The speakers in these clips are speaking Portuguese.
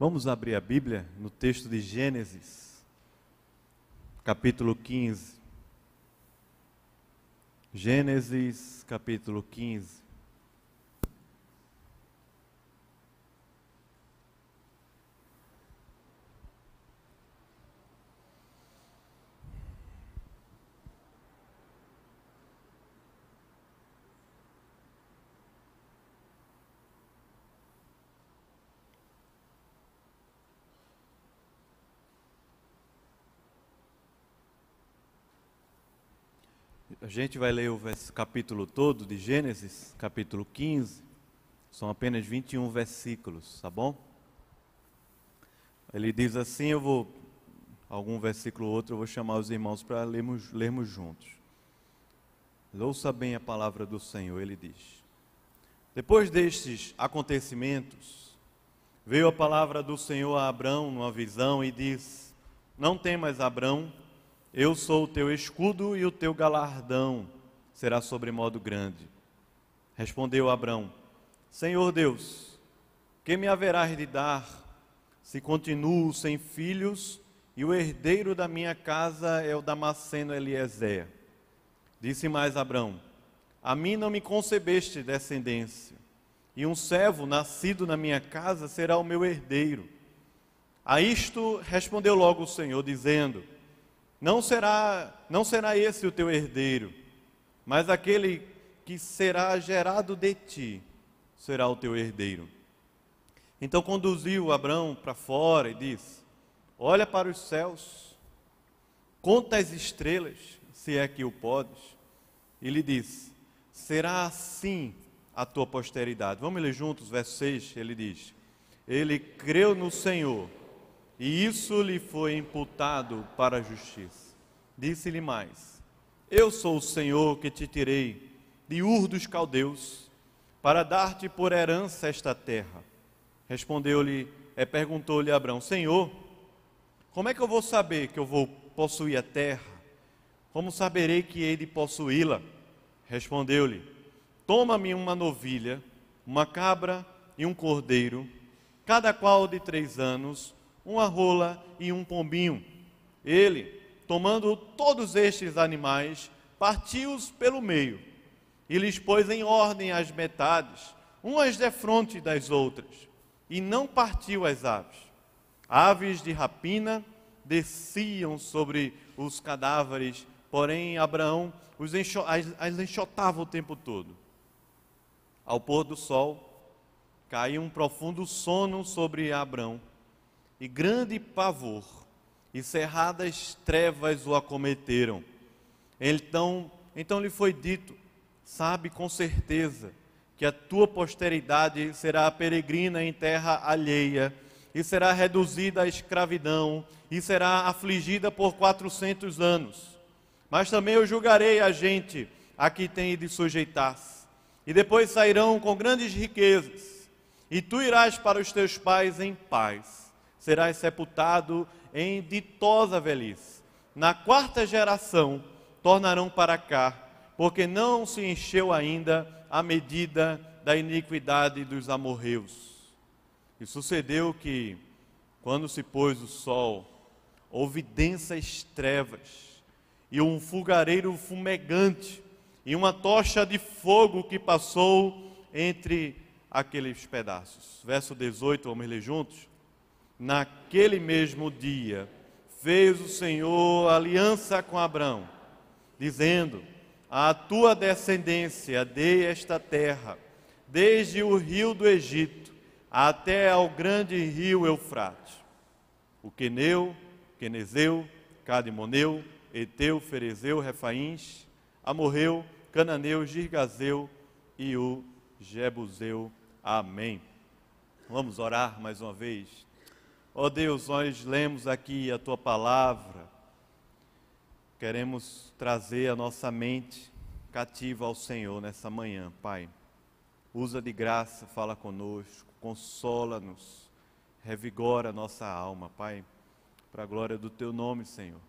Vamos abrir a Bíblia no texto de Gênesis, capítulo 15. Gênesis, capítulo 15. Gente vai ler o capítulo todo de Gênesis, capítulo 15. São apenas 21 versículos, tá bom? Ele diz assim, eu vou algum versículo ou outro, eu vou chamar os irmãos para lermos, lermos juntos. Ouça bem a palavra do Senhor, ele diz. Depois destes acontecimentos, veio a palavra do Senhor a Abrão numa visão e diz: Não temas, Abrão, eu sou o teu escudo e o teu galardão será sobremodo grande. Respondeu Abrão: Senhor Deus, que me haverás de dar se continuo sem filhos e o herdeiro da minha casa é o Damasceno Eliezer? Disse mais Abrão: A mim não me concebeste descendência, e um servo nascido na minha casa será o meu herdeiro. A isto respondeu logo o Senhor, dizendo: não será, não será esse o teu herdeiro, mas aquele que será gerado de ti será o teu herdeiro. Então conduziu Abraão para fora e disse: Olha para os céus, conta as estrelas, se é que o podes. E lhe disse: Será assim a tua posteridade. Vamos ler juntos, verso 6, ele diz: Ele creu no Senhor e isso lhe foi imputado para a justiça. Disse-lhe mais: Eu sou o Senhor que te tirei de Ur dos Caldeus para dar-te por herança esta terra. Respondeu-lhe, é, perguntou-lhe Abraão: Senhor, como é que eu vou saber que eu vou possuir a terra? Como saberei que hei de possuí-la? Respondeu-lhe: Toma-me uma novilha, uma cabra e um cordeiro, cada qual de três anos uma rola e um pombinho. Ele, tomando todos estes animais, partiu-os pelo meio e lhes pôs em ordem as metades, umas defronte das outras, e não partiu as aves. Aves de rapina desciam sobre os cadáveres, porém Abraão os enxo as enxotava o tempo todo. Ao pôr do sol, caiu um profundo sono sobre Abraão e grande pavor, e cerradas trevas o acometeram. Então, então lhe foi dito: Sabe com certeza que a tua posteridade será peregrina em terra alheia, e será reduzida à escravidão, e será afligida por quatrocentos anos. Mas também eu julgarei a gente a que tem de sujeitar-se, e depois sairão com grandes riquezas, e tu irás para os teus pais em paz serás sepultado em ditosa velhice. Na quarta geração tornarão para cá, porque não se encheu ainda a medida da iniquidade dos amorreus. E sucedeu que, quando se pôs o sol, houve densas trevas, e um fogareiro fumegante, e uma tocha de fogo que passou entre aqueles pedaços. Verso 18, vamos ler juntos? Naquele mesmo dia, fez o Senhor aliança com Abraão, dizendo: A tua descendência dei esta terra, desde o rio do Egito até ao grande rio Eufrates. O Queneu, Quenezeu, Cadimoneu, Eteu, Ferezeu, Refaíns, Amorreu, Cananeu, Girgazeu e o Jebuseu. Amém. Vamos orar mais uma vez. Ó oh Deus, nós lemos aqui a tua palavra, queremos trazer a nossa mente cativa ao Senhor nessa manhã, Pai. Usa de graça, fala conosco, consola-nos, revigora a nossa alma, Pai, para a glória do teu nome, Senhor.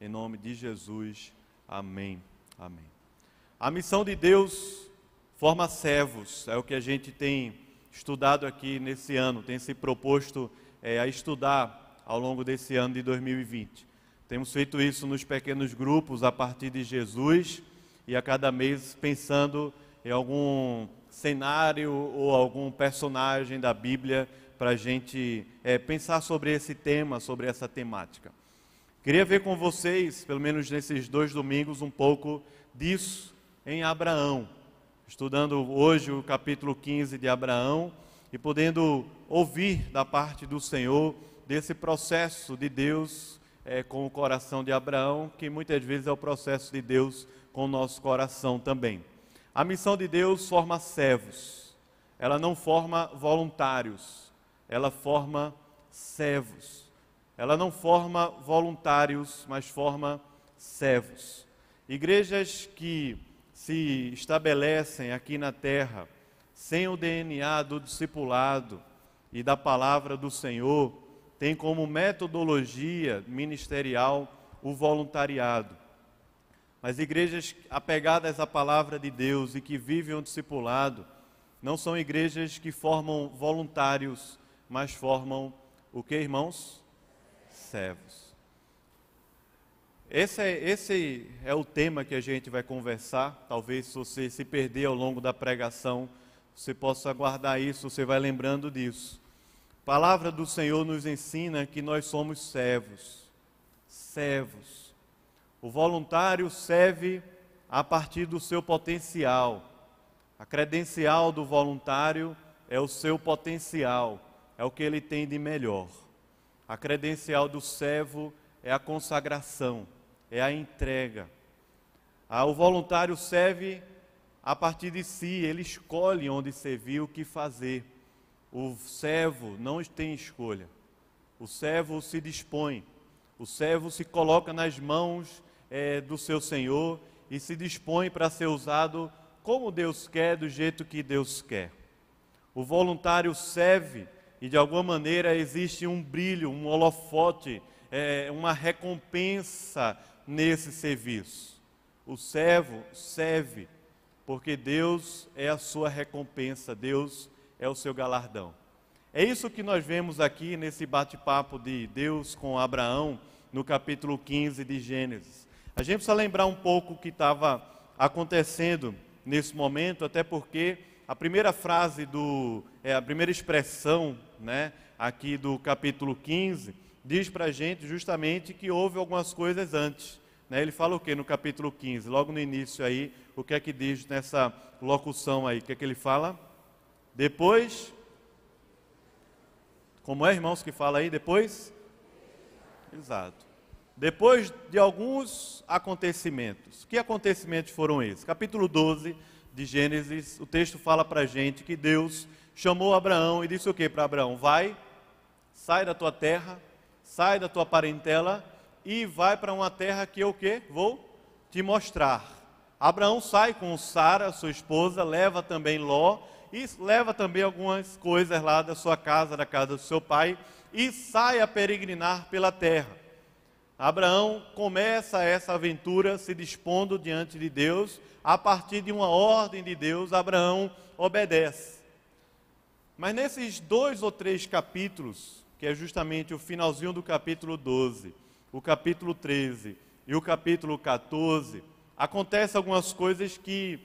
Em nome de Jesus, amém. Amém. A missão de Deus forma servos, é o que a gente tem estudado aqui nesse ano, tem se proposto é, a estudar ao longo desse ano de 2020. Temos feito isso nos pequenos grupos a partir de Jesus e a cada mês pensando em algum cenário ou algum personagem da Bíblia para a gente é, pensar sobre esse tema, sobre essa temática. Queria ver com vocês, pelo menos nesses dois domingos, um pouco disso em Abraão. Estudando hoje o capítulo 15 de Abraão e podendo ouvir da parte do Senhor desse processo de Deus é, com o coração de Abraão, que muitas vezes é o processo de Deus com o nosso coração também. A missão de Deus forma servos, ela não forma voluntários, ela forma servos. Ela não forma voluntários, mas forma servos. Igrejas que se estabelecem aqui na terra sem o DNA do discipulado e da palavra do Senhor, têm como metodologia ministerial o voluntariado. Mas igrejas apegadas à palavra de Deus e que vivem o discipulado, não são igrejas que formam voluntários, mas formam o que, irmãos? servos. Esse é, esse é o tema que a gente vai conversar. Talvez você se perder ao longo da pregação, você possa guardar isso, você vai lembrando disso. A palavra do Senhor nos ensina que nós somos servos. Servos. O voluntário serve a partir do seu potencial. A credencial do voluntário é o seu potencial, é o que ele tem de melhor. A credencial do servo é a consagração, é a entrega. Ah, o voluntário serve a partir de si, ele escolhe onde servir, o que fazer. O servo não tem escolha. O servo se dispõe, o servo se coloca nas mãos é, do seu Senhor e se dispõe para ser usado como Deus quer, do jeito que Deus quer. O voluntário serve e de alguma maneira existe um brilho, um holofote, é, uma recompensa nesse serviço. O servo serve, porque Deus é a sua recompensa, Deus é o seu galardão. É isso que nós vemos aqui nesse bate-papo de Deus com Abraão, no capítulo 15 de Gênesis. A gente precisa lembrar um pouco o que estava acontecendo nesse momento, até porque a primeira frase do, é, a primeira expressão, né, aqui do capítulo 15, diz para a gente justamente que houve algumas coisas antes. Né? Ele fala o que no capítulo 15? Logo no início aí, o que é que diz nessa locução aí? O que é que ele fala? Depois, como é, irmãos, que fala aí? Depois? Exato. Depois de alguns acontecimentos. Que acontecimentos foram esses? Capítulo 12 de Gênesis, o texto fala para a gente que Deus chamou Abraão e disse o que para Abraão? Vai, sai da tua terra, sai da tua parentela e vai para uma terra que eu que? Vou te mostrar. Abraão sai com Sara, sua esposa, leva também Ló e leva também algumas coisas lá da sua casa, da casa do seu pai e sai a peregrinar pela terra. Abraão começa essa aventura se dispondo diante de Deus a partir de uma ordem de Deus, Abraão obedece. Mas nesses dois ou três capítulos, que é justamente o finalzinho do capítulo 12, o capítulo 13 e o capítulo 14, acontecem algumas coisas que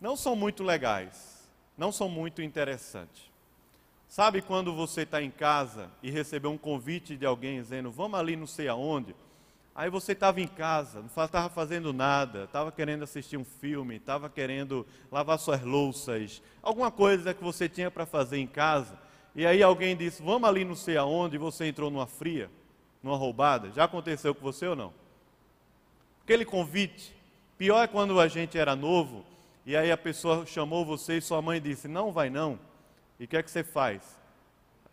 não são muito legais, não são muito interessantes. Sabe quando você está em casa e recebeu um convite de alguém dizendo, vamos ali não sei aonde? Aí você estava em casa, não estava fazendo nada, estava querendo assistir um filme, estava querendo lavar suas louças, alguma coisa que você tinha para fazer em casa. E aí alguém disse, vamos ali não sei aonde, e você entrou numa fria, numa roubada. Já aconteceu com você ou não? Aquele convite. Pior é quando a gente era novo, e aí a pessoa chamou você e sua mãe disse, não vai não. E o que é que você faz?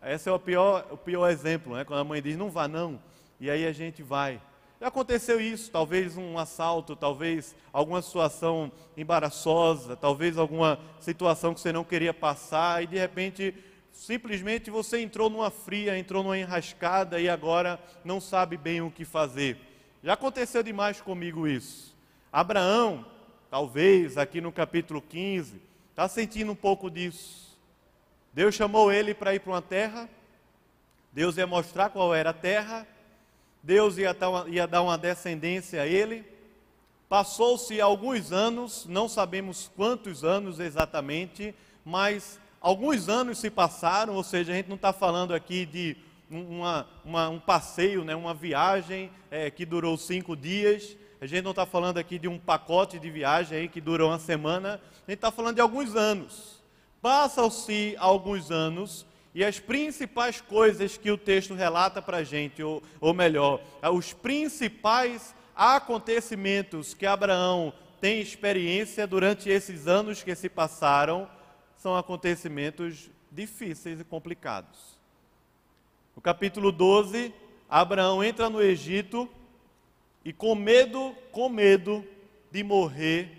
Esse é o pior, o pior exemplo, né? quando a mãe diz, não vá não. E aí a gente vai. Já aconteceu isso, talvez um assalto, talvez alguma situação embaraçosa, talvez alguma situação que você não queria passar e de repente simplesmente você entrou numa fria, entrou numa enrascada e agora não sabe bem o que fazer. Já aconteceu demais comigo isso. Abraão, talvez aqui no capítulo 15, está sentindo um pouco disso. Deus chamou ele para ir para uma terra, Deus ia mostrar qual era a terra, Deus ia dar uma, descendência a ele. Passou-se alguns anos, não sabemos quantos anos exatamente, mas alguns anos se passaram, ou seja, a gente não está falando aqui de uma, uma, um passeio, né, uma viagem é, que durou cinco dias. A gente não está falando aqui de um pacote de viagem aí que durou uma semana. A gente está falando de alguns anos. Passam-se alguns anos e as principais coisas que o texto relata para a gente, ou, ou melhor, os principais acontecimentos que Abraão tem experiência durante esses anos que se passaram, são acontecimentos difíceis e complicados. No capítulo 12, Abraão entra no Egito e com medo, com medo de morrer,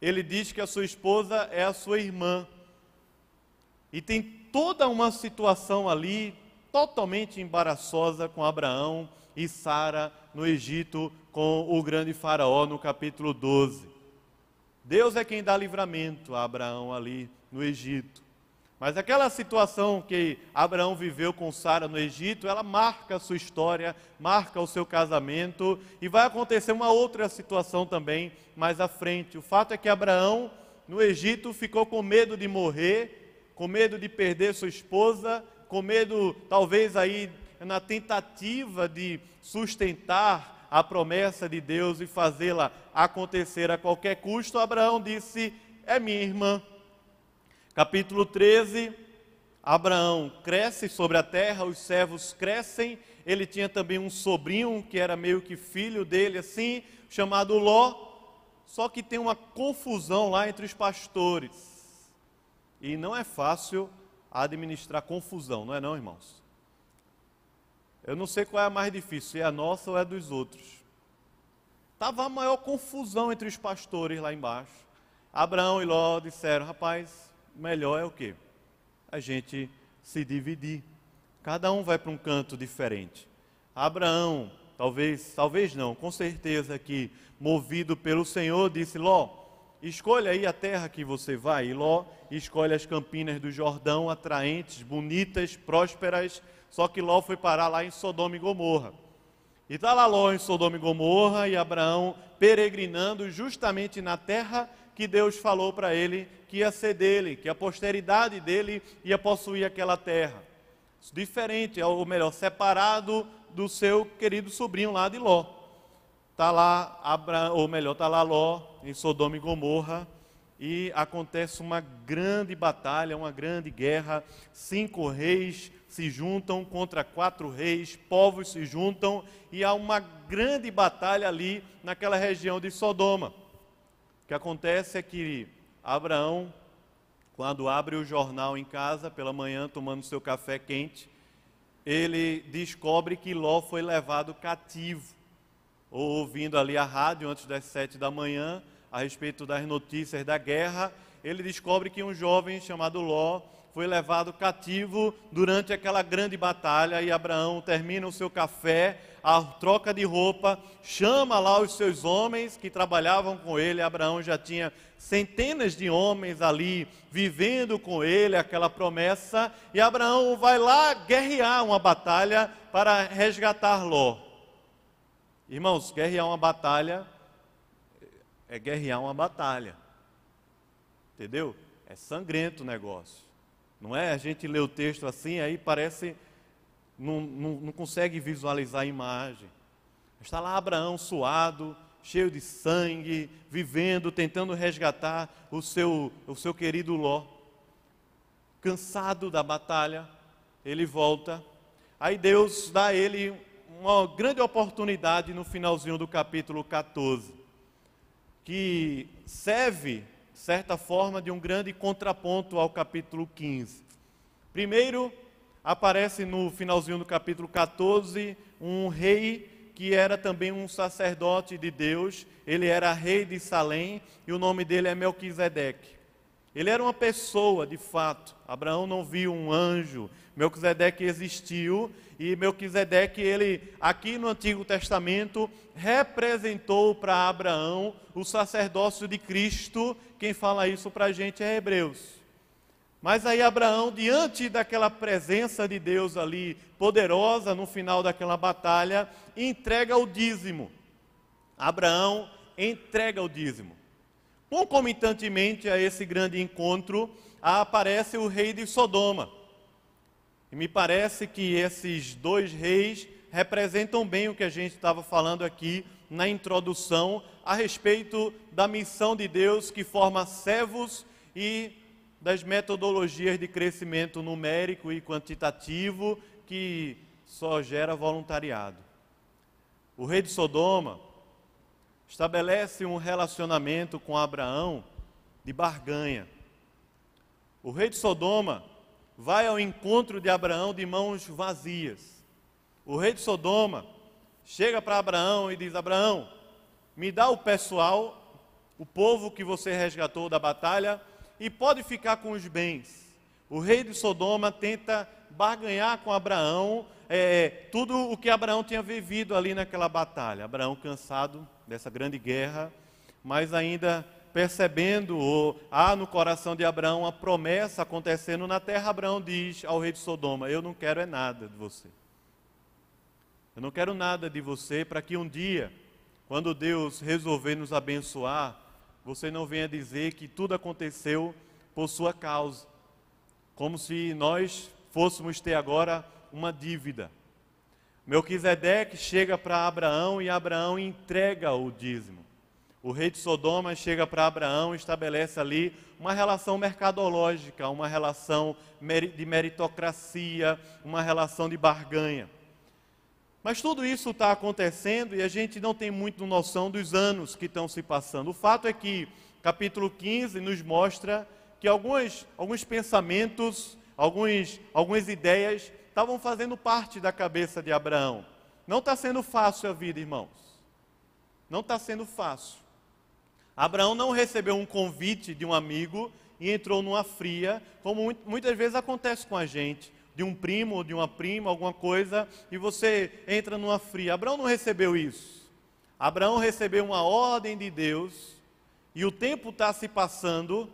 ele diz que a sua esposa é a sua irmã. E tem toda uma situação ali totalmente embaraçosa com Abraão e Sara no Egito com o grande faraó no capítulo 12. Deus é quem dá livramento a Abraão ali no Egito. Mas aquela situação que Abraão viveu com Sara no Egito, ela marca a sua história, marca o seu casamento, e vai acontecer uma outra situação também mais à frente. O fato é que Abraão, no Egito, ficou com medo de morrer, com medo de perder sua esposa, com medo, talvez aí, na tentativa de sustentar a promessa de Deus e fazê-la acontecer a qualquer custo. Abraão disse: É minha irmã Capítulo 13, Abraão cresce sobre a terra, os servos crescem. Ele tinha também um sobrinho que era meio que filho dele, assim, chamado Ló. Só que tem uma confusão lá entre os pastores. E não é fácil administrar confusão, não é não, irmãos? Eu não sei qual é a mais difícil, se é a nossa ou é a dos outros. Estava a maior confusão entre os pastores lá embaixo. Abraão e Ló disseram, rapaz, melhor é o que? A gente se dividir. Cada um vai para um canto diferente. Abraão, talvez, talvez não, com certeza que movido pelo Senhor, disse: Ló, escolha aí a terra que você vai. E Ló escolhe as campinas do Jordão, atraentes, bonitas, prósperas. Só que Ló foi parar lá em Sodoma e Gomorra. E está lá Ló em Sodoma e Gomorra e Abraão peregrinando justamente na terra que Deus falou para ele que ia ser dele, que a posteridade dele ia possuir aquela terra. Diferente, ou melhor, separado do seu querido sobrinho lá de Ló. Está lá, Abraão, ou melhor, está lá Ló, em Sodoma e Gomorra, e acontece uma grande batalha, uma grande guerra. Cinco reis se juntam contra quatro reis, povos se juntam, e há uma grande batalha ali naquela região de Sodoma. O que acontece é que Abraão, quando abre o jornal em casa pela manhã, tomando seu café quente, ele descobre que Ló foi levado cativo. Ou ouvindo ali a rádio antes das sete da manhã, a respeito das notícias da guerra, ele descobre que um jovem chamado Ló foi levado cativo durante aquela grande batalha e Abraão termina o seu café, a troca de roupa, chama lá os seus homens que trabalhavam com ele. Abraão já tinha centenas de homens ali vivendo com ele aquela promessa, e Abraão vai lá guerrear uma batalha para resgatar Ló. Irmãos, guerrear uma batalha é guerrear uma batalha. Entendeu? É sangrento o negócio. Não é? A gente lê o texto assim, aí parece. Não, não, não consegue visualizar a imagem. Está lá Abraão suado, cheio de sangue, vivendo, tentando resgatar o seu, o seu querido Ló. Cansado da batalha, ele volta. Aí Deus dá a ele uma grande oportunidade no finalzinho do capítulo 14, que serve certa forma, de um grande contraponto ao capítulo 15. Primeiro, aparece no finalzinho do capítulo 14 um rei que era também um sacerdote de Deus, ele era rei de Salém e o nome dele é Melquisedeque. Ele era uma pessoa, de fato. Abraão não viu um anjo. Melquisedeque existiu e Melquisedeque, ele aqui no Antigo Testamento representou para Abraão o sacerdócio de Cristo. Quem fala isso para a gente é Hebreus. Mas aí Abraão, diante daquela presença de Deus ali, poderosa no final daquela batalha, entrega o dízimo. Abraão entrega o dízimo. Concomitantemente a esse grande encontro, aparece o rei de Sodoma. E me parece que esses dois reis representam bem o que a gente estava falando aqui na introdução a respeito da missão de Deus que forma servos e das metodologias de crescimento numérico e quantitativo que só gera voluntariado. O rei de Sodoma estabelece um relacionamento com Abraão de barganha. O rei de Sodoma vai ao encontro de Abraão de mãos vazias. O rei de Sodoma chega para Abraão e diz: Abraão, me dá o pessoal, o povo que você resgatou da batalha, e pode ficar com os bens. O rei de Sodoma tenta barganhar com Abraão é, tudo o que Abraão tinha vivido ali naquela batalha. Abraão cansado dessa grande guerra, mas ainda percebendo, ou, há no coração de Abraão a promessa acontecendo na terra, Abraão diz ao rei de Sodoma: Eu não quero é nada de você. Eu não quero nada de você para que um dia, quando Deus resolver nos abençoar, você não venha dizer que tudo aconteceu por sua causa, como se nós fôssemos ter agora uma dívida. Melquisedeque chega para Abraão e Abraão entrega o dízimo. O rei de Sodoma chega para Abraão e estabelece ali uma relação mercadológica, uma relação de meritocracia, uma relação de barganha. Mas tudo isso está acontecendo e a gente não tem muito noção dos anos que estão se passando. O fato é que capítulo 15 nos mostra que alguns, alguns pensamentos, alguns, algumas ideias estavam fazendo parte da cabeça de Abraão. Não está sendo fácil a vida, irmãos. Não está sendo fácil. Abraão não recebeu um convite de um amigo e entrou numa fria, como muitas vezes acontece com a gente de um primo ou de uma prima, alguma coisa, e você entra numa fria. Abraão não recebeu isso. Abraão recebeu uma ordem de Deus, e o tempo está se passando,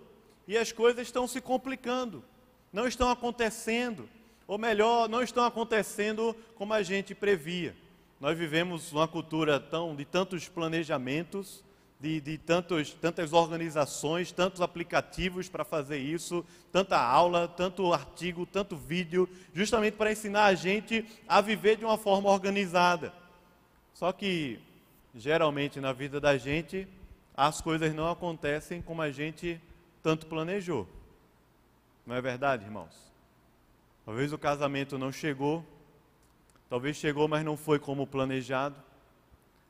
e as coisas estão se complicando, não estão acontecendo, ou melhor, não estão acontecendo como a gente previa. Nós vivemos uma cultura tão de tantos planejamentos, de, de tantos, tantas organizações, tantos aplicativos para fazer isso, tanta aula, tanto artigo, tanto vídeo, justamente para ensinar a gente a viver de uma forma organizada. Só que, geralmente, na vida da gente, as coisas não acontecem como a gente tanto planejou. Não é verdade, irmãos? Talvez o casamento não chegou, talvez chegou, mas não foi como planejado.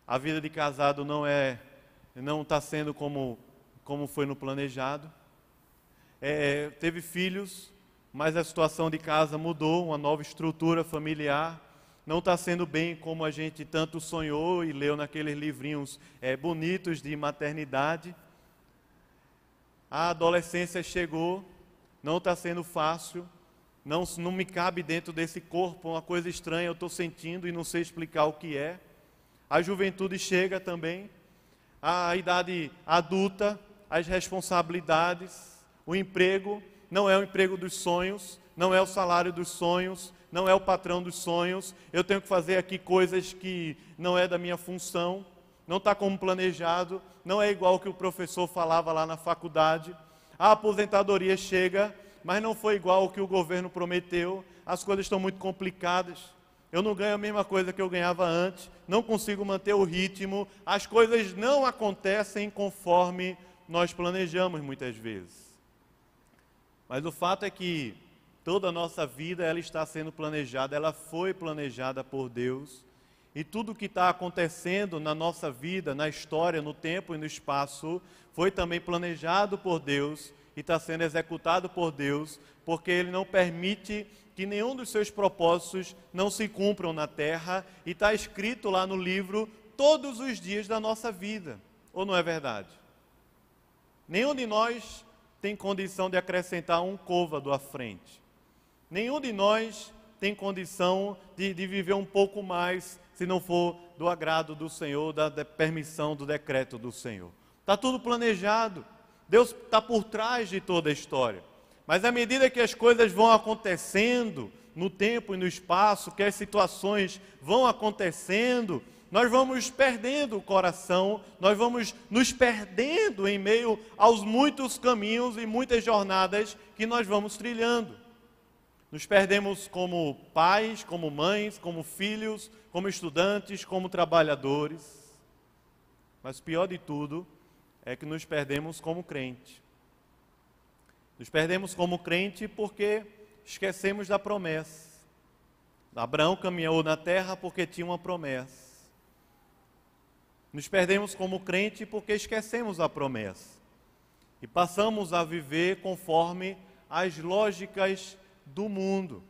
A vida de casado não é não está sendo como, como foi no planejado. É, teve filhos, mas a situação de casa mudou, uma nova estrutura familiar. Não está sendo bem como a gente tanto sonhou e leu naqueles livrinhos é, bonitos de maternidade. A adolescência chegou, não está sendo fácil, não, não me cabe dentro desse corpo uma coisa estranha, eu estou sentindo e não sei explicar o que é. A juventude chega também, a idade adulta, as responsabilidades, o emprego não é o emprego dos sonhos, não é o salário dos sonhos, não é o patrão dos sonhos. Eu tenho que fazer aqui coisas que não é da minha função, não está como planejado, não é igual que o professor falava lá na faculdade. A aposentadoria chega, mas não foi igual o que o governo prometeu. As coisas estão muito complicadas. Eu não ganho a mesma coisa que eu ganhava antes, não consigo manter o ritmo, as coisas não acontecem conforme nós planejamos muitas vezes. Mas o fato é que toda a nossa vida ela está sendo planejada, ela foi planejada por Deus, e tudo que está acontecendo na nossa vida, na história, no tempo e no espaço, foi também planejado por Deus e está sendo executado por Deus, porque Ele não permite que nenhum dos seus propósitos não se cumpram na terra, e está escrito lá no livro todos os dias da nossa vida, ou não é verdade? Nenhum de nós tem condição de acrescentar um côvado à frente, nenhum de nós tem condição de, de viver um pouco mais se não for do agrado do Senhor, da, da permissão do decreto do Senhor. Está tudo planejado, Deus está por trás de toda a história. Mas à medida que as coisas vão acontecendo no tempo e no espaço, que as situações vão acontecendo, nós vamos perdendo o coração, nós vamos nos perdendo em meio aos muitos caminhos e muitas jornadas que nós vamos trilhando. Nos perdemos como pais, como mães, como filhos, como estudantes, como trabalhadores. Mas pior de tudo é que nos perdemos como crente. Nos perdemos como crente porque esquecemos da promessa. Abraão caminhou na terra porque tinha uma promessa. Nos perdemos como crente porque esquecemos a promessa. E passamos a viver conforme as lógicas do mundo,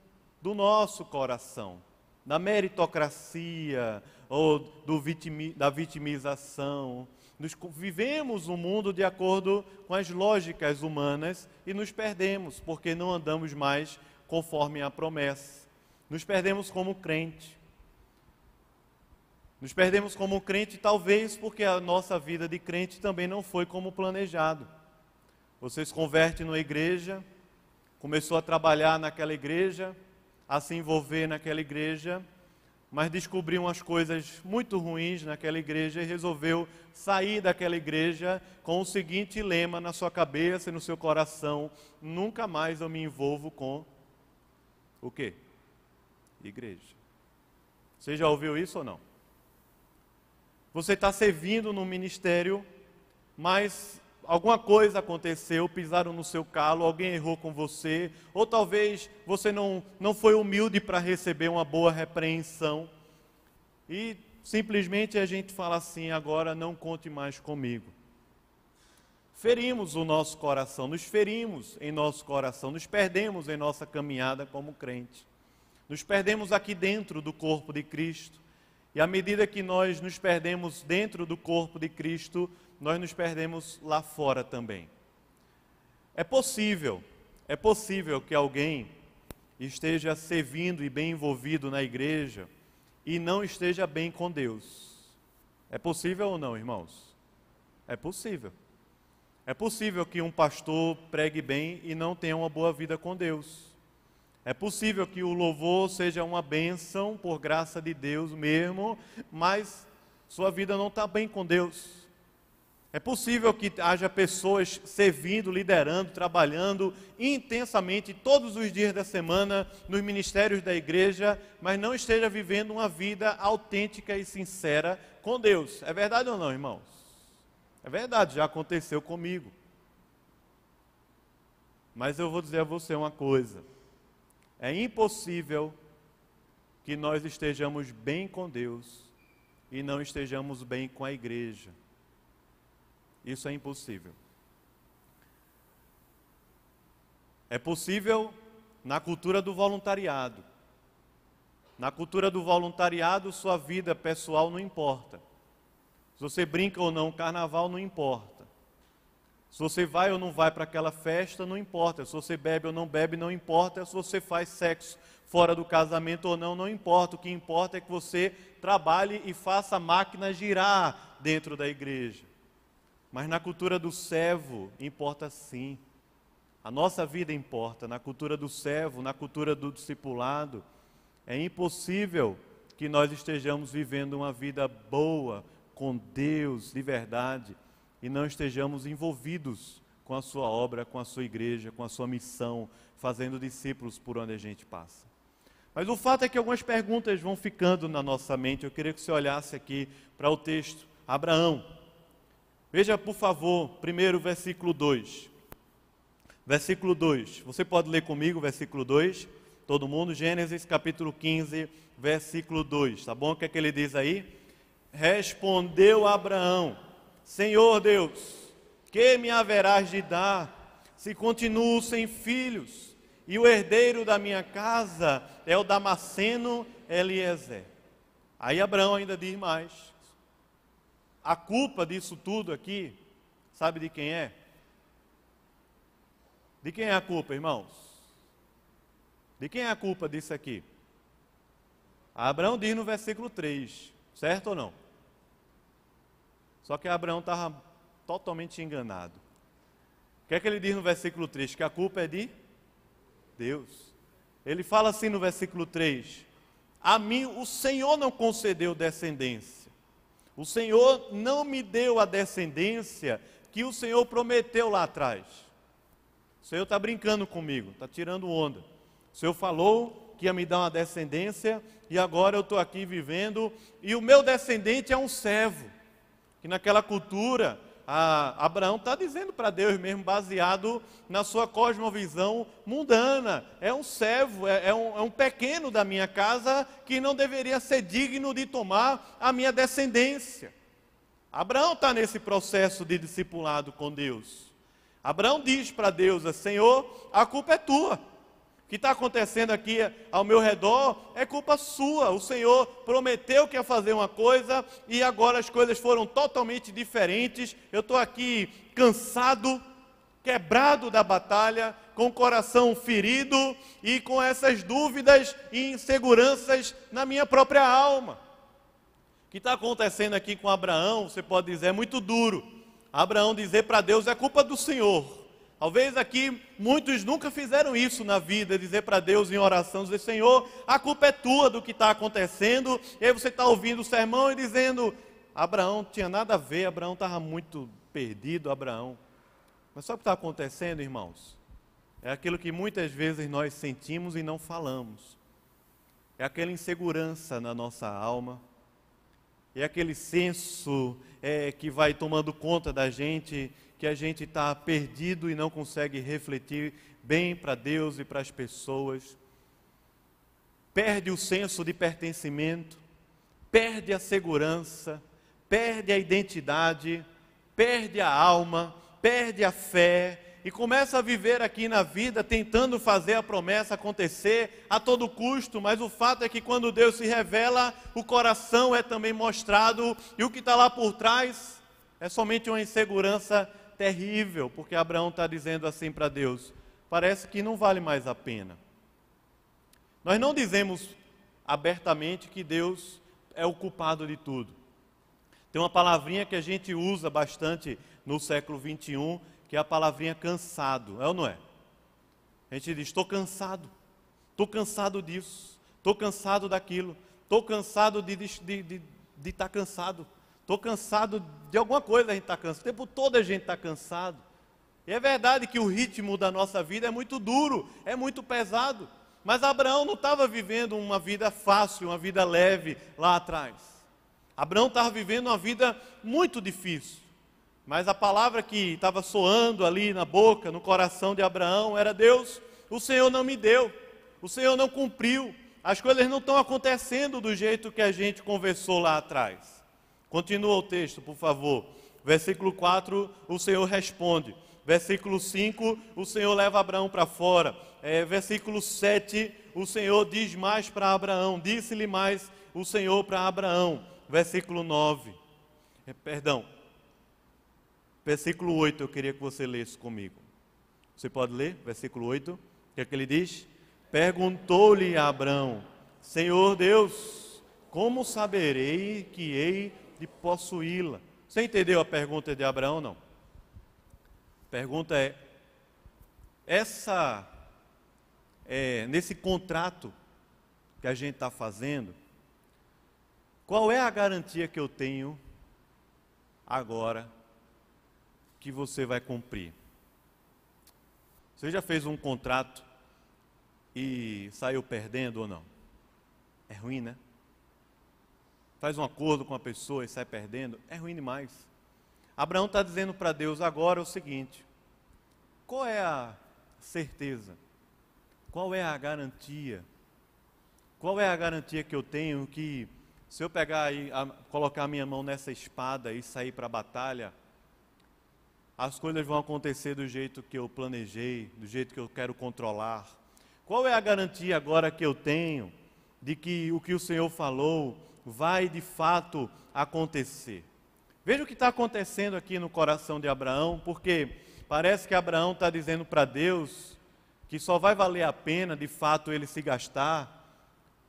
do nosso coração, da meritocracia ou vitimi, da vitimização. Nos, vivemos um mundo de acordo com as lógicas humanas e nos perdemos porque não andamos mais conforme a promessa. Nos perdemos como crente. Nos perdemos como crente, talvez porque a nossa vida de crente também não foi como planejado. Você se converte numa igreja, começou a trabalhar naquela igreja, a se envolver naquela igreja, mas descobriu umas coisas muito ruins naquela igreja e resolveu sair daquela igreja com o seguinte lema na sua cabeça e no seu coração: nunca mais eu me envolvo com o quê? Igreja. Você já ouviu isso ou não? Você está servindo no ministério, mas alguma coisa aconteceu, pisaram no seu calo, alguém errou com você, ou talvez você não, não foi humilde para receber uma boa repreensão. E simplesmente a gente fala assim: agora não conte mais comigo. Ferimos o nosso coração, nos ferimos em nosso coração, nos perdemos em nossa caminhada como crente. Nos perdemos aqui dentro do corpo de Cristo e à medida que nós nos perdemos dentro do corpo de Cristo, nós nos perdemos lá fora também. É possível, é possível que alguém esteja servindo e bem envolvido na igreja e não esteja bem com Deus. É possível ou não, irmãos? É possível. É possível que um pastor pregue bem e não tenha uma boa vida com Deus. É possível que o louvor seja uma bênção por graça de Deus mesmo, mas sua vida não está bem com Deus. É possível que haja pessoas servindo, liderando, trabalhando intensamente todos os dias da semana nos ministérios da igreja, mas não esteja vivendo uma vida autêntica e sincera com Deus. É verdade ou não, irmãos? É verdade, já aconteceu comigo. Mas eu vou dizer a você uma coisa. É impossível que nós estejamos bem com Deus e não estejamos bem com a igreja. Isso é impossível. É possível na cultura do voluntariado. Na cultura do voluntariado, sua vida pessoal não importa. Se você brinca ou não, carnaval não importa. Se você vai ou não vai para aquela festa, não importa. Se você bebe ou não bebe, não importa. Se você faz sexo fora do casamento ou não, não importa. O que importa é que você trabalhe e faça a máquina girar dentro da igreja. Mas na cultura do servo, importa sim. A nossa vida importa. Na cultura do servo, na cultura do discipulado, é impossível que nós estejamos vivendo uma vida boa com Deus de verdade e não estejamos envolvidos com a sua obra, com a sua igreja, com a sua missão, fazendo discípulos por onde a gente passa. Mas o fato é que algumas perguntas vão ficando na nossa mente. Eu queria que você olhasse aqui para o texto. Abraão. Veja, por favor, primeiro versículo 2. Versículo 2. Você pode ler comigo, versículo 2? Todo mundo? Gênesis capítulo 15, versículo 2. Tá bom? O que é que ele diz aí? Respondeu Abraão Senhor Deus, que me haverás de dar se continuo sem filhos? E o herdeiro da minha casa é o Damasceno Eliezer. Aí Abraão ainda diz mais. A culpa disso tudo aqui, sabe de quem é? De quem é a culpa, irmãos? De quem é a culpa disso aqui? Abraão diz no versículo 3, certo ou não? Só que Abraão estava totalmente enganado. O que é que ele diz no versículo 3? Que a culpa é de Deus. Ele fala assim no versículo 3: A mim o Senhor não concedeu descendência. O Senhor não me deu a descendência que o Senhor prometeu lá atrás. O Senhor está brincando comigo, está tirando onda. O Senhor falou que ia me dar uma descendência e agora eu estou aqui vivendo e o meu descendente é um servo. Que naquela cultura a Abraão está dizendo para Deus mesmo, baseado na sua cosmovisão mundana. É um servo, é, é, um, é, um, pequeno da minha casa que não deveria ser digno de tomar a minha descendência. Abraão está nesse processo de discipulado com Deus. Abraão diz para Deus: Senhor, a culpa é tua que está acontecendo aqui ao meu redor é culpa sua. O Senhor prometeu que ia fazer uma coisa e agora as coisas foram totalmente diferentes. Eu estou aqui cansado, quebrado da batalha, com o coração ferido e com essas dúvidas e inseguranças na minha própria alma. O que está acontecendo aqui com Abraão, você pode dizer, é muito duro. Abraão dizer para Deus é culpa do Senhor. Talvez aqui muitos nunca fizeram isso na vida, dizer para Deus em oração, dizer, Senhor, a culpa é tua do que está acontecendo. E aí você está ouvindo o sermão e dizendo, Abraão tinha nada a ver, Abraão estava muito perdido, Abraão. Mas sabe o que está acontecendo, irmãos? É aquilo que muitas vezes nós sentimos e não falamos. É aquela insegurança na nossa alma. É aquele senso é, que vai tomando conta da gente que a gente está perdido e não consegue refletir bem para Deus e para as pessoas, perde o senso de pertencimento, perde a segurança, perde a identidade, perde a alma, perde a fé e começa a viver aqui na vida tentando fazer a promessa acontecer a todo custo, mas o fato é que quando Deus se revela, o coração é também mostrado e o que está lá por trás é somente uma insegurança terrível, porque Abraão está dizendo assim para Deus: parece que não vale mais a pena. Nós não dizemos abertamente que Deus é o culpado de tudo. Tem uma palavrinha que a gente usa bastante no século 21, que é a palavrinha cansado, é ou não é? A gente diz: estou cansado, estou cansado disso, estou cansado daquilo, estou cansado de estar de, de, de tá cansado. Estou cansado de alguma coisa, a gente está cansado. O tempo todo a gente está cansado. E é verdade que o ritmo da nossa vida é muito duro, é muito pesado. Mas Abraão não estava vivendo uma vida fácil, uma vida leve lá atrás. Abraão estava vivendo uma vida muito difícil. Mas a palavra que estava soando ali na boca, no coração de Abraão, era: Deus, o Senhor não me deu, o Senhor não cumpriu, as coisas não estão acontecendo do jeito que a gente conversou lá atrás. Continua o texto, por favor. Versículo 4, o Senhor responde. Versículo 5, o Senhor leva Abraão para fora. É, versículo 7, o Senhor diz mais para Abraão. Disse-lhe mais o Senhor para Abraão. Versículo 9. É, perdão. Versículo 8, eu queria que você lesse comigo. Você pode ler? Versículo 8. O que é que ele diz? Perguntou-lhe Abraão: Senhor Deus, como saberei que hei de possuí-la. Você entendeu a pergunta de Abraão? Não. A pergunta é: essa, é, nesse contrato que a gente está fazendo, qual é a garantia que eu tenho agora que você vai cumprir? Você já fez um contrato e saiu perdendo ou não? É ruim, né? faz um acordo com a pessoa e sai perdendo, é ruim demais. Abraão está dizendo para Deus agora o seguinte: qual é a certeza? Qual é a garantia? Qual é a garantia que eu tenho que se eu pegar e colocar a minha mão nessa espada e sair para a batalha, as coisas vão acontecer do jeito que eu planejei, do jeito que eu quero controlar? Qual é a garantia agora que eu tenho de que o que o Senhor falou vai de fato acontecer. Veja o que está acontecendo aqui no coração de Abraão, porque parece que Abraão está dizendo para Deus que só vai valer a pena de fato ele se gastar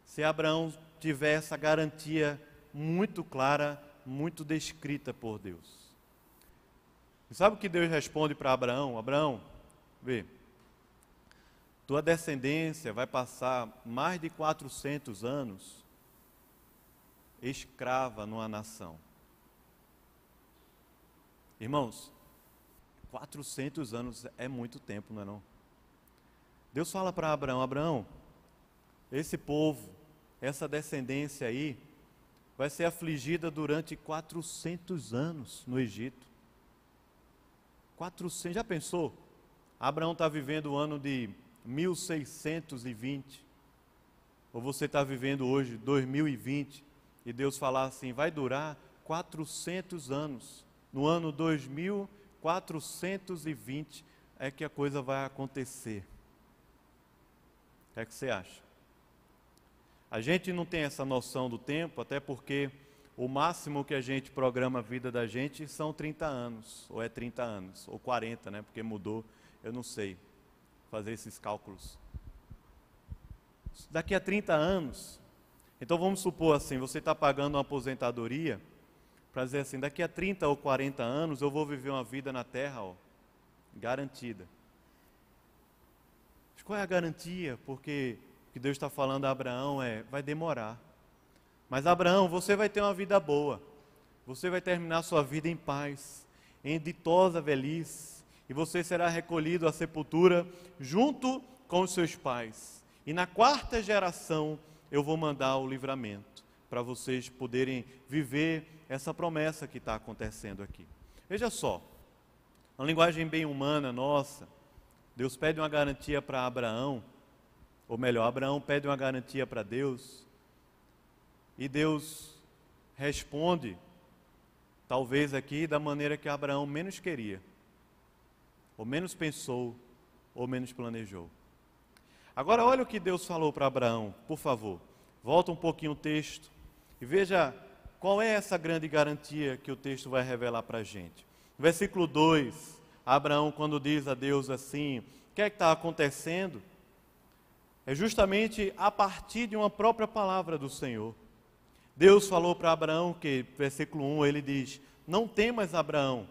se Abraão tiver essa garantia muito clara, muito descrita por Deus. E sabe o que Deus responde para Abraão? Abraão, vê, tua descendência vai passar mais de 400 anos escrava numa nação. Irmãos, 400 anos é muito tempo, não é não? Deus fala para Abraão, Abraão, esse povo, essa descendência aí, vai ser afligida durante 400 anos no Egito. 400, já pensou? Abraão está vivendo o ano de 1620, ou você está vivendo hoje 2020, e Deus falar assim, vai durar 400 anos. No ano 2420 é que a coisa vai acontecer. O que é que você acha? A gente não tem essa noção do tempo, até porque o máximo que a gente programa a vida da gente são 30 anos, ou é 30 anos, ou 40, né? Porque mudou, eu não sei fazer esses cálculos. Daqui a 30 anos, então vamos supor assim, você está pagando uma aposentadoria para dizer assim, daqui a 30 ou 40 anos eu vou viver uma vida na terra, ó, garantida. Mas qual é a garantia? Porque o que Deus está falando a Abraão é: vai demorar. Mas Abraão, você vai ter uma vida boa. Você vai terminar sua vida em paz, em ditosa velhice, e você será recolhido à sepultura junto com os seus pais. E na quarta geração eu vou mandar o livramento para vocês poderem viver essa promessa que está acontecendo aqui. Veja só, uma linguagem bem humana nossa, Deus pede uma garantia para Abraão ou melhor, Abraão pede uma garantia para Deus, e Deus responde, talvez aqui, da maneira que Abraão menos queria, ou menos pensou, ou menos planejou. Agora, olha o que Deus falou para Abraão, por favor. Volta um pouquinho o texto e veja qual é essa grande garantia que o texto vai revelar para a gente. Versículo 2, Abraão, quando diz a Deus assim: O que é que está acontecendo? é justamente a partir de uma própria palavra do Senhor. Deus falou para Abraão que, versículo 1, ele diz: Não temas, Abraão,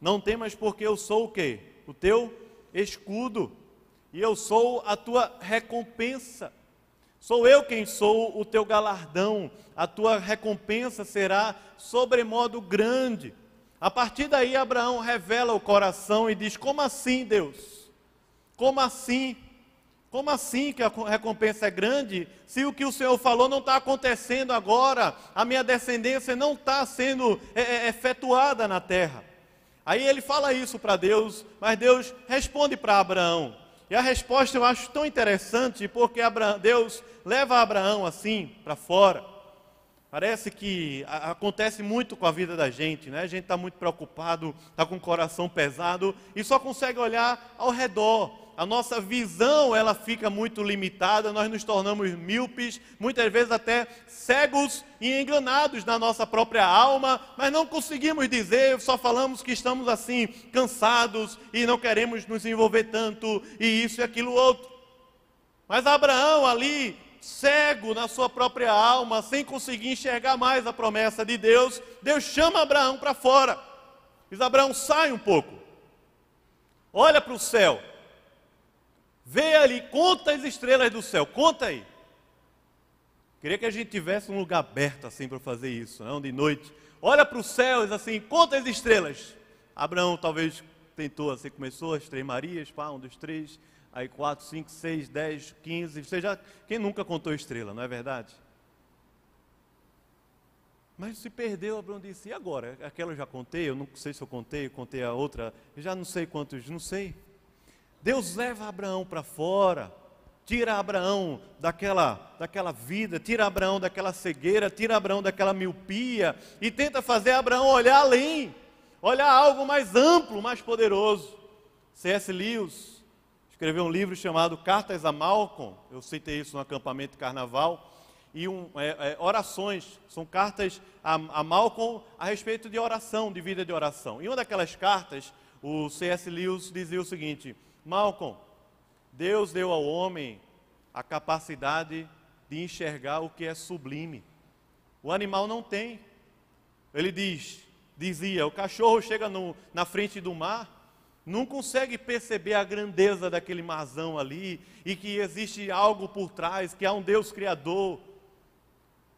não temas porque eu sou o quê? O teu escudo, e eu sou a tua recompensa. Sou eu quem sou o teu galardão, a tua recompensa será sobremodo grande. A partir daí, Abraão revela o coração e diz: Como assim, Deus? Como assim? Como assim que a recompensa é grande? Se o que o Senhor falou não está acontecendo agora, a minha descendência não está sendo é, é, efetuada na terra. Aí ele fala isso para Deus, mas Deus responde para Abraão. E a resposta eu acho tão interessante, porque Abraão, Deus leva Abraão assim para fora. Parece que acontece muito com a vida da gente, né? A gente está muito preocupado, está com o coração pesado e só consegue olhar ao redor a nossa visão ela fica muito limitada, nós nos tornamos míopes, muitas vezes até cegos e enganados na nossa própria alma, mas não conseguimos dizer, só falamos que estamos assim, cansados e não queremos nos envolver tanto, e isso e aquilo outro. Mas Abraão ali, cego na sua própria alma, sem conseguir enxergar mais a promessa de Deus, Deus chama Abraão para fora. Diz: Abraão, sai um pouco, olha para o céu. Vê ali, conta as estrelas do céu, conta aí. Queria que a gente tivesse um lugar aberto assim para fazer isso, não de noite. Olha para os céus assim, conta as estrelas. Abraão talvez tentou assim, começou as três Marias, pá, um dos três, aí quatro, cinco, seis, dez, quinze. Você já, quem nunca contou estrela, não é verdade? Mas se perdeu, Abraão disse, e agora? Aquela eu já contei, eu não sei se eu contei, eu contei a outra, eu já não sei quantos, não sei. Deus leva Abraão para fora, tira Abraão daquela, daquela vida, tira Abraão daquela cegueira, tira Abraão daquela miopia e tenta fazer Abraão olhar além, olhar algo mais amplo, mais poderoso. C.S. Lewis escreveu um livro chamado Cartas a Malcolm, eu citei isso no acampamento de carnaval, e um, é, é, orações, são cartas a, a Malcolm a respeito de oração, de vida de oração. Em uma daquelas cartas, o C.S. Lewis dizia o seguinte: Malcolm, Deus deu ao homem a capacidade de enxergar o que é sublime. O animal não tem. Ele diz, dizia, o cachorro chega no, na frente do mar, não consegue perceber a grandeza daquele marzão ali e que existe algo por trás, que há um Deus criador.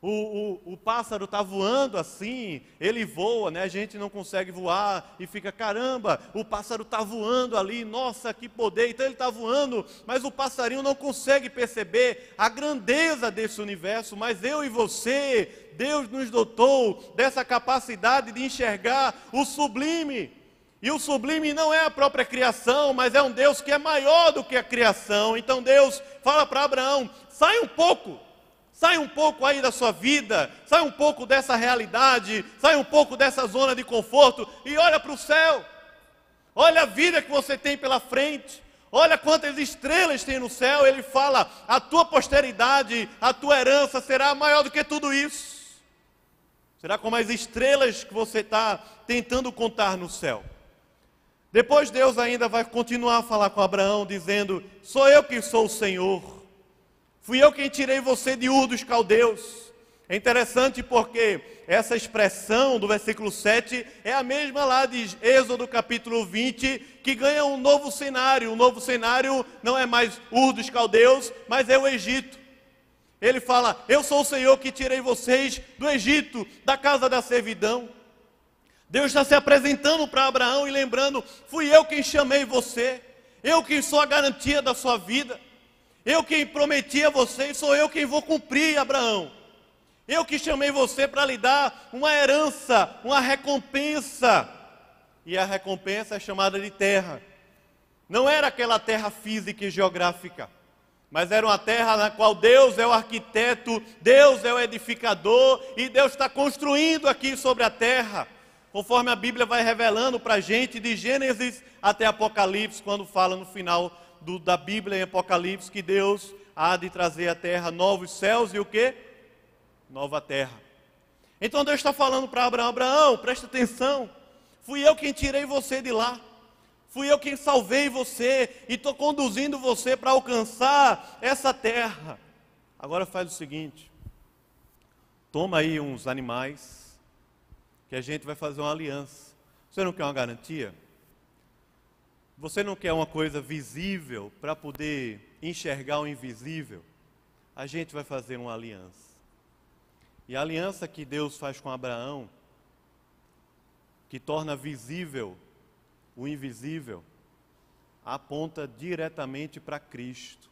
O, o, o pássaro está voando assim, ele voa, né? a gente não consegue voar e fica, caramba, o pássaro está voando ali, nossa, que poder, então ele está voando, mas o passarinho não consegue perceber a grandeza desse universo, mas eu e você, Deus nos dotou dessa capacidade de enxergar o sublime. E o sublime não é a própria criação, mas é um Deus que é maior do que a criação. Então Deus fala para Abraão: sai um pouco, sai um pouco aí da sua vida, sai um pouco dessa realidade, sai um pouco dessa zona de conforto e olha para o céu. Olha a vida que você tem pela frente. Olha quantas estrelas tem no céu. Ele fala: a tua posteridade, a tua herança será maior do que tudo isso. Será como as estrelas que você está tentando contar no céu. Depois Deus ainda vai continuar a falar com Abraão, dizendo: Sou eu que sou o Senhor. Fui eu quem tirei você de Ur dos Caldeus. É interessante porque essa expressão do versículo 7 é a mesma lá de Êxodo capítulo 20, que ganha um novo cenário. O novo cenário não é mais Ur dos Caldeus, mas é o Egito. Ele fala: Eu sou o Senhor que tirei vocês do Egito, da casa da servidão. Deus está se apresentando para Abraão e lembrando: fui eu quem chamei você, eu quem sou a garantia da sua vida, eu quem prometi a você e sou eu quem vou cumprir, Abraão. Eu que chamei você para lhe dar uma herança, uma recompensa. E a recompensa é chamada de terra. Não era aquela terra física e geográfica, mas era uma terra na qual Deus é o arquiteto, Deus é o edificador e Deus está construindo aqui sobre a terra conforme a Bíblia vai revelando para a gente, de Gênesis até Apocalipse, quando fala no final do, da Bíblia em Apocalipse que Deus há de trazer à terra novos céus e o que? Nova terra. Então Deus está falando para Abraão: Abraão, presta atenção, fui eu quem tirei você de lá. Fui eu quem salvei você e estou conduzindo você para alcançar essa terra. Agora faz o seguinte: toma aí uns animais, que a gente vai fazer uma aliança. Você não quer uma garantia? Você não quer uma coisa visível para poder enxergar o invisível? A gente vai fazer uma aliança. E a aliança que Deus faz com Abraão, que torna visível o invisível, aponta diretamente para Cristo,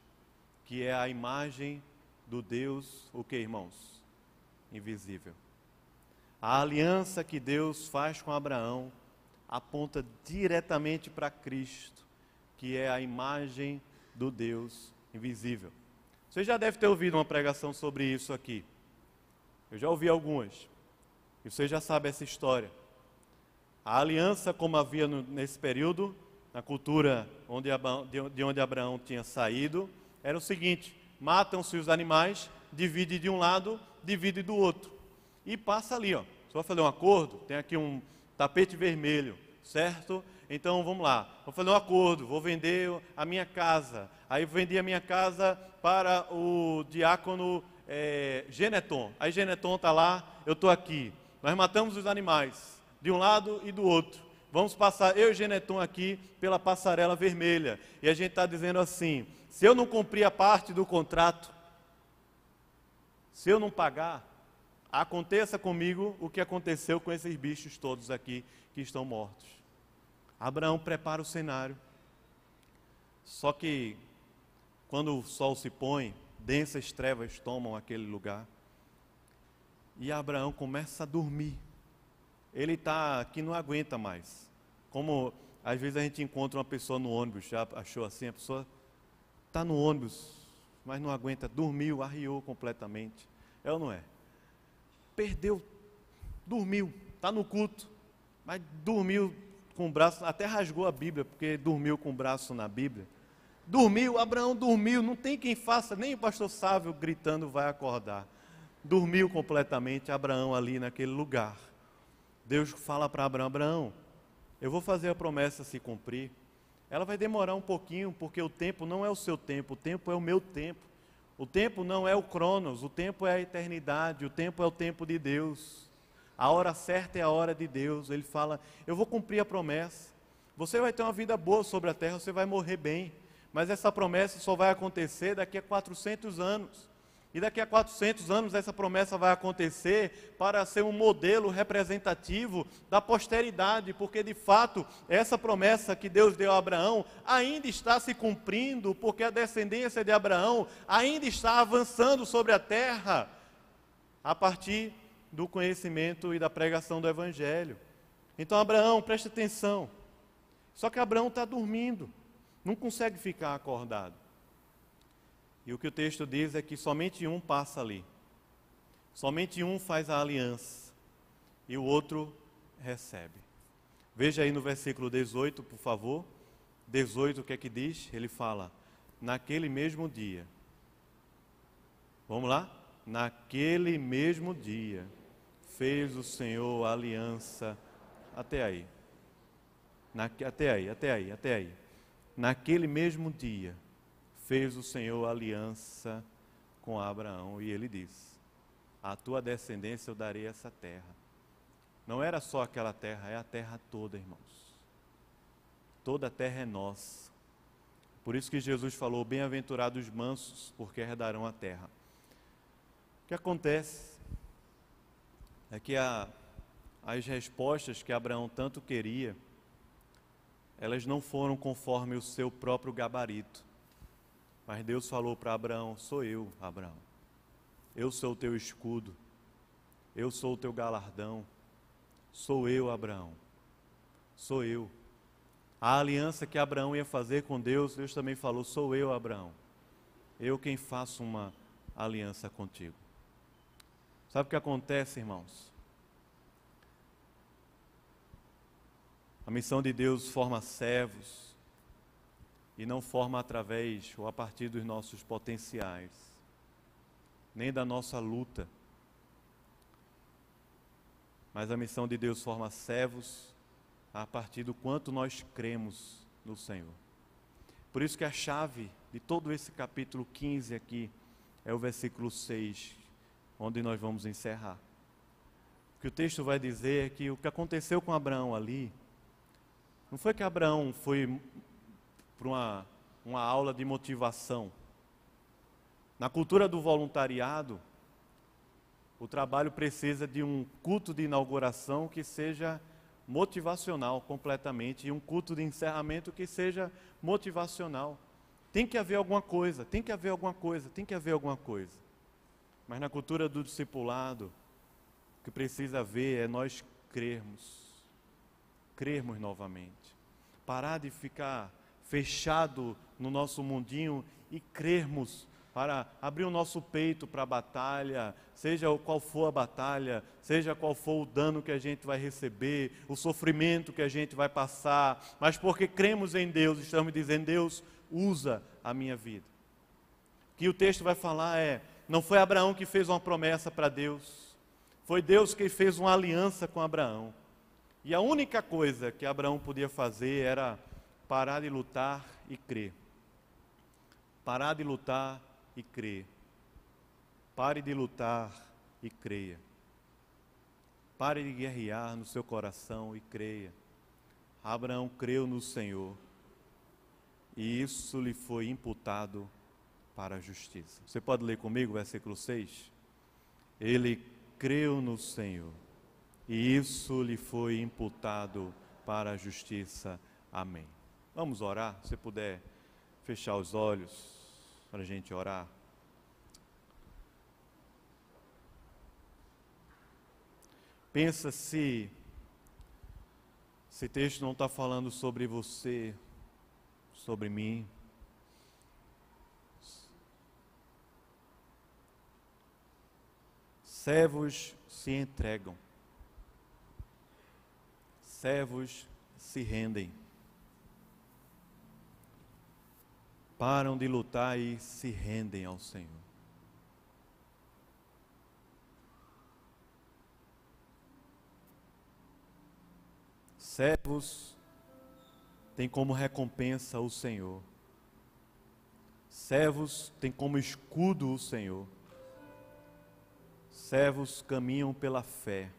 que é a imagem do Deus, o que, irmãos? Invisível. A aliança que Deus faz com Abraão aponta diretamente para Cristo, que é a imagem do Deus invisível. Você já deve ter ouvido uma pregação sobre isso aqui. Eu já ouvi algumas. E você já sabe essa história. A aliança, como havia no, nesse período, na cultura onde de onde Abraão tinha saído, era o seguinte: matam-se os animais, divide de um lado, divide do outro e passa ali, ó. Você vai fazer um acordo? Tem aqui um tapete vermelho, certo? Então vamos lá, vou fazer um acordo, vou vender a minha casa. Aí vendi a minha casa para o diácono é, Geneton. Aí Geneton está lá, eu estou aqui. Nós matamos os animais, de um lado e do outro. Vamos passar, eu e Geneton aqui, pela passarela vermelha. E a gente está dizendo assim: se eu não cumprir a parte do contrato, se eu não pagar, aconteça comigo o que aconteceu com esses bichos todos aqui que estão mortos. Abraão prepara o cenário. Só que quando o sol se põe, densas trevas tomam aquele lugar. E Abraão começa a dormir. Ele está que não aguenta mais. Como às vezes a gente encontra uma pessoa no ônibus, já achou assim, a pessoa está no ônibus, mas não aguenta, dormiu, arriou completamente. É ou não é? Perdeu, dormiu, está no culto, mas dormiu com o braço, até rasgou a Bíblia, porque dormiu com o braço na Bíblia. Dormiu, Abraão dormiu, não tem quem faça, nem o pastor Sávio gritando vai acordar. Dormiu completamente Abraão ali naquele lugar. Deus fala para Abraão: Abraão, eu vou fazer a promessa se cumprir. Ela vai demorar um pouquinho, porque o tempo não é o seu tempo, o tempo é o meu tempo. O tempo não é o Cronos, o tempo é a eternidade, o tempo é o tempo de Deus. A hora certa é a hora de Deus. Ele fala: Eu vou cumprir a promessa. você vai ter uma vida boa sobre a terra, você vai morrer bem. Mas essa promessa só vai acontecer daqui a 400 anos. E daqui a 400 anos essa promessa vai acontecer para ser um modelo representativo da posteridade, porque de fato essa promessa que Deus deu a Abraão ainda está se cumprindo, porque a descendência de Abraão ainda está avançando sobre a terra a partir do conhecimento e da pregação do Evangelho. Então, Abraão, preste atenção. Só que Abraão está dormindo, não consegue ficar acordado. E o que o texto diz é que somente um passa ali. Somente um faz a aliança e o outro recebe. Veja aí no versículo 18, por favor. 18, o que é que diz? Ele fala: Naquele mesmo dia. Vamos lá? Naquele mesmo dia fez o Senhor aliança. Até aí. Na, até aí, até aí, até aí. Naquele mesmo dia, fez o Senhor aliança com Abraão e ele disse: A tua descendência eu darei essa terra. Não era só aquela terra, é a terra toda, irmãos. Toda a terra é nossa. Por isso que Jesus falou: Bem-aventurados os mansos, porque herdarão a terra. O que acontece é que a, as respostas que Abraão tanto queria, elas não foram conforme o seu próprio gabarito. Mas Deus falou para Abraão: Sou eu, Abraão. Eu sou o teu escudo. Eu sou o teu galardão. Sou eu, Abraão. Sou eu. A aliança que Abraão ia fazer com Deus, Deus também falou: Sou eu, Abraão. Eu quem faço uma aliança contigo. Sabe o que acontece, irmãos? A missão de Deus forma servos e não forma através ou a partir dos nossos potenciais, nem da nossa luta. Mas a missão de Deus forma servos a partir do quanto nós cremos no Senhor. Por isso que a chave de todo esse capítulo 15 aqui é o versículo 6, onde nós vamos encerrar. O que o texto vai dizer é que o que aconteceu com Abraão ali não foi que Abraão foi para uma, uma aula de motivação. Na cultura do voluntariado, o trabalho precisa de um culto de inauguração que seja motivacional completamente e um culto de encerramento que seja motivacional. Tem que haver alguma coisa, tem que haver alguma coisa, tem que haver alguma coisa. Mas na cultura do discipulado, o que precisa haver é nós crermos crermos novamente. Parar de ficar fechado no nosso mundinho e crermos para abrir o nosso peito para a batalha, seja qual for a batalha, seja qual for o dano que a gente vai receber, o sofrimento que a gente vai passar, mas porque cremos em Deus, estamos dizendo: Deus, usa a minha vida. O que o texto vai falar é: não foi Abraão que fez uma promessa para Deus, foi Deus que fez uma aliança com Abraão. E a única coisa que Abraão podia fazer era parar de lutar e crer. Parar de lutar e crer. Pare de lutar e creia. Pare de guerrear no seu coração e creia. Abraão creu no Senhor e isso lhe foi imputado para a justiça. Você pode ler comigo o versículo 6? Ele creu no Senhor e isso lhe foi imputado para a justiça. Amém. Vamos orar? Se puder fechar os olhos para a gente orar. Pensa se esse texto não está falando sobre você, sobre mim. Servos se entregam servos se rendem. Param de lutar e se rendem ao Senhor. Servos têm como recompensa o Senhor. Servos têm como escudo o Senhor. Servos caminham pela fé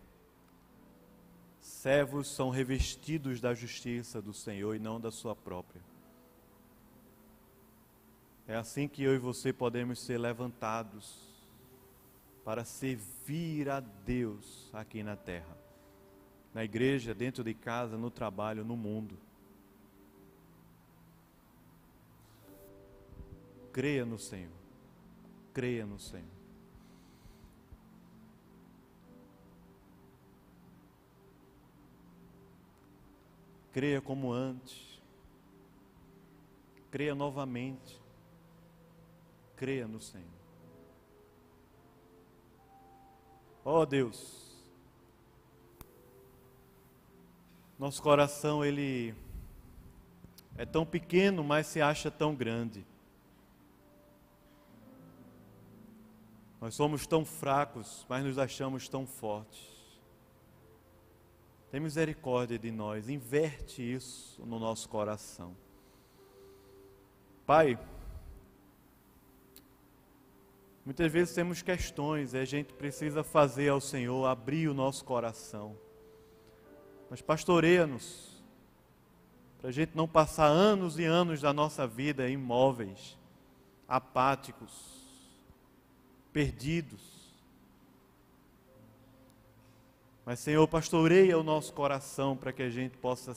servos são revestidos da justiça do Senhor e não da sua própria. É assim que eu e você podemos ser levantados para servir a Deus aqui na terra, na igreja, dentro de casa, no trabalho, no mundo. Creia no Senhor. Creia no Senhor. Creia como antes. Creia novamente. Creia no Senhor. Ó oh, Deus, nosso coração ele é tão pequeno, mas se acha tão grande. Nós somos tão fracos, mas nos achamos tão fortes. Tem misericórdia de nós, inverte isso no nosso coração. Pai, muitas vezes temos questões e a gente precisa fazer ao Senhor abrir o nosso coração. Mas pastoreia-nos, para a gente não passar anos e anos da nossa vida imóveis, apáticos, perdidos. Mas, Senhor, pastoreia o nosso coração para que a gente possa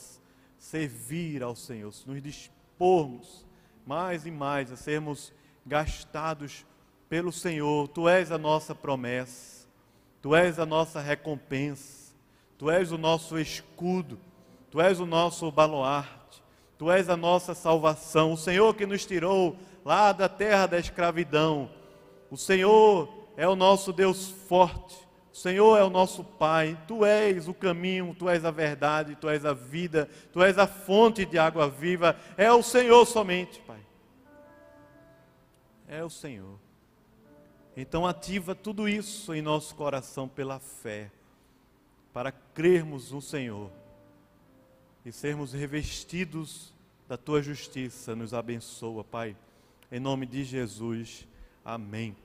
servir ao Senhor, nos dispormos mais e mais a sermos gastados pelo Senhor. Tu és a nossa promessa, Tu és a nossa recompensa, Tu és o nosso escudo, Tu és o nosso baluarte, Tu és a nossa salvação. O Senhor que nos tirou lá da terra da escravidão o Senhor é o nosso Deus forte. O Senhor é o nosso Pai. Tu és o caminho, tu és a verdade, tu és a vida, tu és a fonte de água viva. É o Senhor somente, Pai. É o Senhor. Então ativa tudo isso em nosso coração pela fé, para crermos no Senhor e sermos revestidos da tua justiça. Nos abençoa, Pai. Em nome de Jesus. Amém.